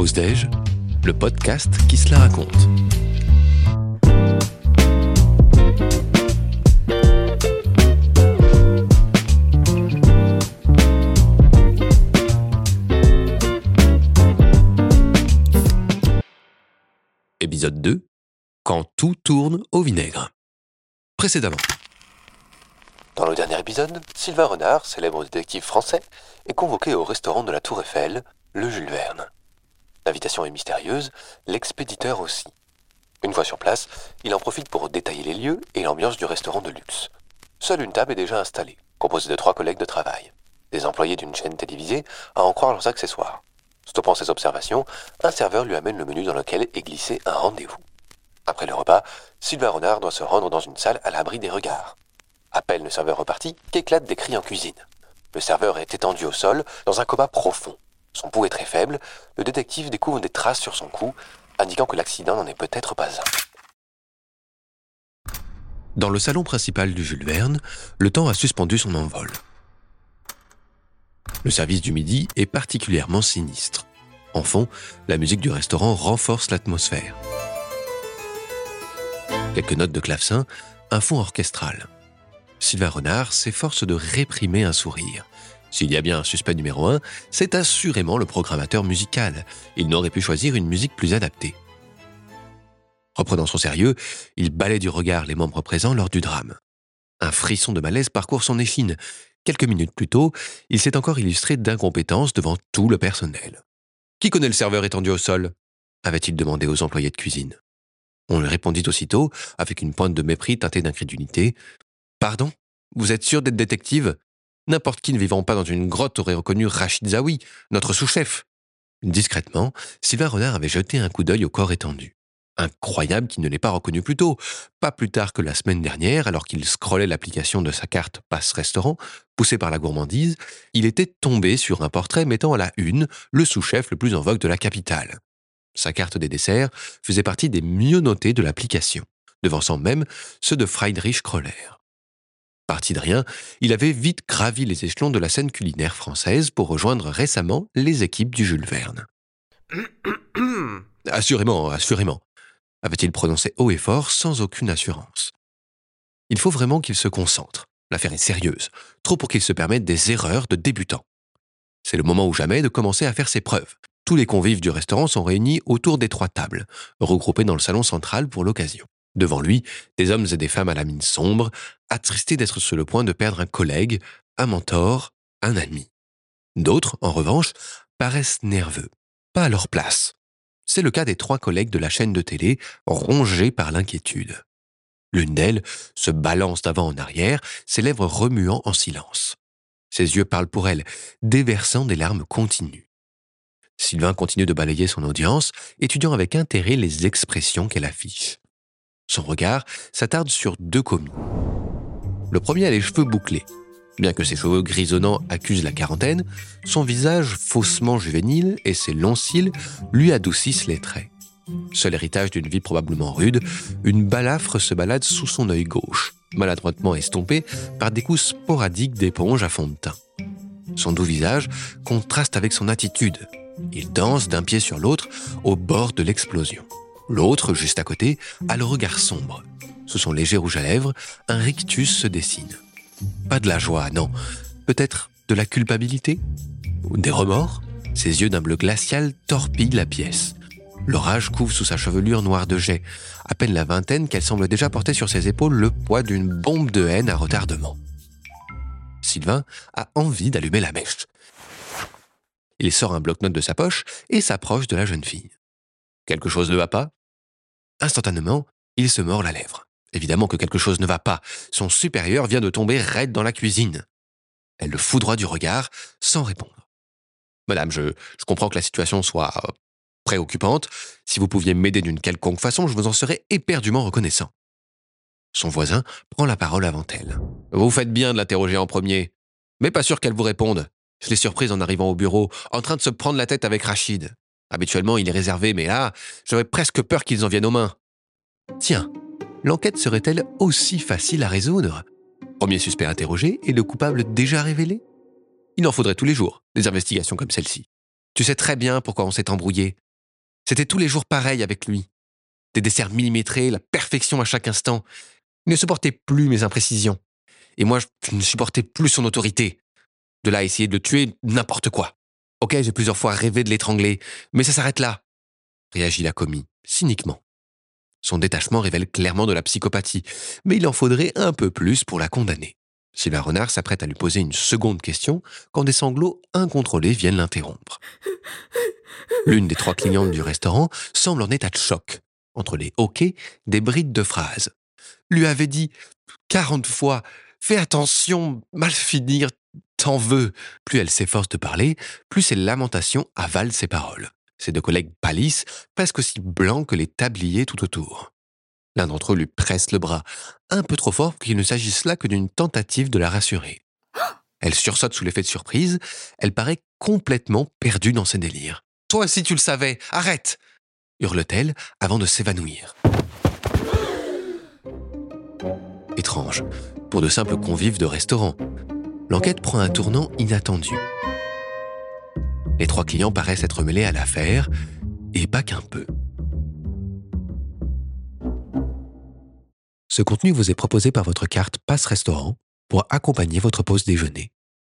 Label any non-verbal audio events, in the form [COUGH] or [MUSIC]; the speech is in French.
Pause le podcast qui se la raconte. Épisode 2 Quand tout tourne au vinaigre. Précédemment. Dans le dernier épisode, Sylvain Renard, célèbre détective français, est convoqué au restaurant de la Tour Eiffel, le Jules Verne. L'invitation est mystérieuse, l'expéditeur aussi. Une fois sur place, il en profite pour détailler les lieux et l'ambiance du restaurant de luxe. Seule une table est déjà installée, composée de trois collègues de travail, des employés d'une chaîne télévisée, à en croire leurs accessoires. Stoppant ses observations, un serveur lui amène le menu dans lequel est glissé un rendez-vous. Après le repas, Sylvain Renard doit se rendre dans une salle à l'abri des regards. Appelle le serveur reparti, qu'éclatent des cris en cuisine. Le serveur est étendu au sol, dans un coma profond. Son pouls est très faible, le détective découvre des traces sur son cou, indiquant que l'accident n'en est peut-être pas un. Dans le salon principal du Jules Verne, le temps a suspendu son envol. Le service du midi est particulièrement sinistre. En fond, la musique du restaurant renforce l'atmosphère. Quelques notes de clavecin, un fond orchestral. Sylvain Renard s'efforce de réprimer un sourire. S'il y a bien un suspect numéro un, c'est assurément le programmateur musical. Il n'aurait pu choisir une musique plus adaptée. Reprenant son sérieux, il balaie du regard les membres présents lors du drame. Un frisson de malaise parcourt son échine. Quelques minutes plus tôt, il s'est encore illustré d'incompétence devant tout le personnel. Qui connaît le serveur étendu au sol? avait-il demandé aux employés de cuisine. On lui répondit aussitôt, avec une pointe de mépris teintée d'incrédulité. Pardon? Vous êtes sûr d'être détective? N'importe qui ne vivant pas dans une grotte aurait reconnu Rachid Zawi, notre sous-chef. Discrètement, Sylvain Renard avait jeté un coup d'œil au corps étendu. Incroyable qu'il ne l'ait pas reconnu plus tôt. Pas plus tard que la semaine dernière, alors qu'il scrollait l'application de sa carte Passe Restaurant, poussé par la gourmandise, il était tombé sur un portrait mettant à la une le sous-chef le plus en vogue de la capitale. Sa carte des desserts faisait partie des mieux notées de l'application, devançant même ceux de Friedrich Kroller. Parti de rien, il avait vite gravi les échelons de la scène culinaire française pour rejoindre récemment les équipes du Jules Verne. [COUGHS] assurément, assurément, avait-il prononcé haut et fort sans aucune assurance. Il faut vraiment qu'il se concentre. L'affaire est sérieuse, trop pour qu'il se permette des erreurs de débutant. C'est le moment ou jamais de commencer à faire ses preuves. Tous les convives du restaurant sont réunis autour des trois tables, regroupés dans le salon central pour l'occasion. Devant lui, des hommes et des femmes à la mine sombre, attristés d'être sur le point de perdre un collègue, un mentor, un ami. D'autres, en revanche, paraissent nerveux, pas à leur place. C'est le cas des trois collègues de la chaîne de télé, rongés par l'inquiétude. L'une d'elles se balance d'avant en arrière, ses lèvres remuant en silence. Ses yeux parlent pour elle, déversant des larmes continues. Sylvain continue de balayer son audience, étudiant avec intérêt les expressions qu'elle affiche. Son regard s'attarde sur deux commis. Le premier a les cheveux bouclés. Bien que ses cheveux grisonnants accusent la quarantaine, son visage faussement juvénile et ses longs cils lui adoucissent les traits. Seul héritage d'une vie probablement rude, une balafre se balade sous son œil gauche, maladroitement estompé par des coups sporadiques d'éponge à fond de teint. Son doux visage contraste avec son attitude. Il danse d'un pied sur l'autre au bord de l'explosion. L'autre, juste à côté, a le regard sombre. Sous son léger rouge à lèvres, un rictus se dessine. Pas de la joie, non. Peut-être de la culpabilité Ou des remords? Ses yeux d'un bleu glacial torpillent la pièce. L'orage couvre sous sa chevelure noire de jet. À peine la vingtaine qu'elle semble déjà porter sur ses épaules le poids d'une bombe de haine à retardement. Sylvain a envie d'allumer la mèche. Il sort un bloc-notes de sa poche et s'approche de la jeune fille. Quelque chose ne va pas? Instantanément, il se mord la lèvre. Évidemment que quelque chose ne va pas. Son supérieur vient de tomber raide dans la cuisine. Elle le foudroie du regard sans répondre. Madame, je, comprends que la situation soit euh, préoccupante. Si vous pouviez m'aider d'une quelconque façon, je vous en serais éperdument reconnaissant. Son voisin prend la parole avant elle. Vous faites bien de l'interroger en premier, mais pas sûr qu'elle vous réponde. Je l'ai surprise en arrivant au bureau, en train de se prendre la tête avec Rachid. Habituellement, il est réservé, mais là, j'aurais presque peur qu'ils en viennent aux mains. Tiens, l'enquête serait-elle aussi facile à résoudre? Premier suspect interrogé et le coupable déjà révélé? Il en faudrait tous les jours, des investigations comme celle-ci. Tu sais très bien pourquoi on s'est embrouillé. C'était tous les jours pareil avec lui. Des desserts millimétrés, la perfection à chaque instant. Il ne supportait plus mes imprécisions. Et moi, je ne supportais plus son autorité. De là à essayer de le tuer n'importe quoi. Ok, j'ai plusieurs fois rêvé de l'étrangler, mais ça s'arrête là, réagit la commis, cyniquement. Son détachement révèle clairement de la psychopathie, mais il en faudrait un peu plus pour la condamner. Sylvain Renard s'apprête à lui poser une seconde question quand des sanglots incontrôlés viennent l'interrompre. L'une des trois clientes du restaurant semble en état de choc entre les hoquets des brides de phrases. Lui avait dit quarante fois Fais attention, mal finir, t'en veux. Plus elle s'efforce de parler, plus ses lamentations avalent ses paroles. Ses deux collègues pâlissent, presque aussi blancs que les tabliers tout autour. L'un d'entre eux lui presse le bras, un peu trop fort pour qu'il ne s'agisse là que d'une tentative de la rassurer. [GASPS] Elle sursaute sous l'effet de surprise, elle paraît complètement perdue dans ses délires. Toi aussi tu le savais, arrête hurle-t-elle avant de s'évanouir. Étrange, pour de simples convives de restaurant. L'enquête prend un tournant inattendu. Les trois clients paraissent être mêlés à l'affaire, et pas qu'un peu. Ce contenu vous est proposé par votre carte Passe Restaurant pour accompagner votre pause déjeuner.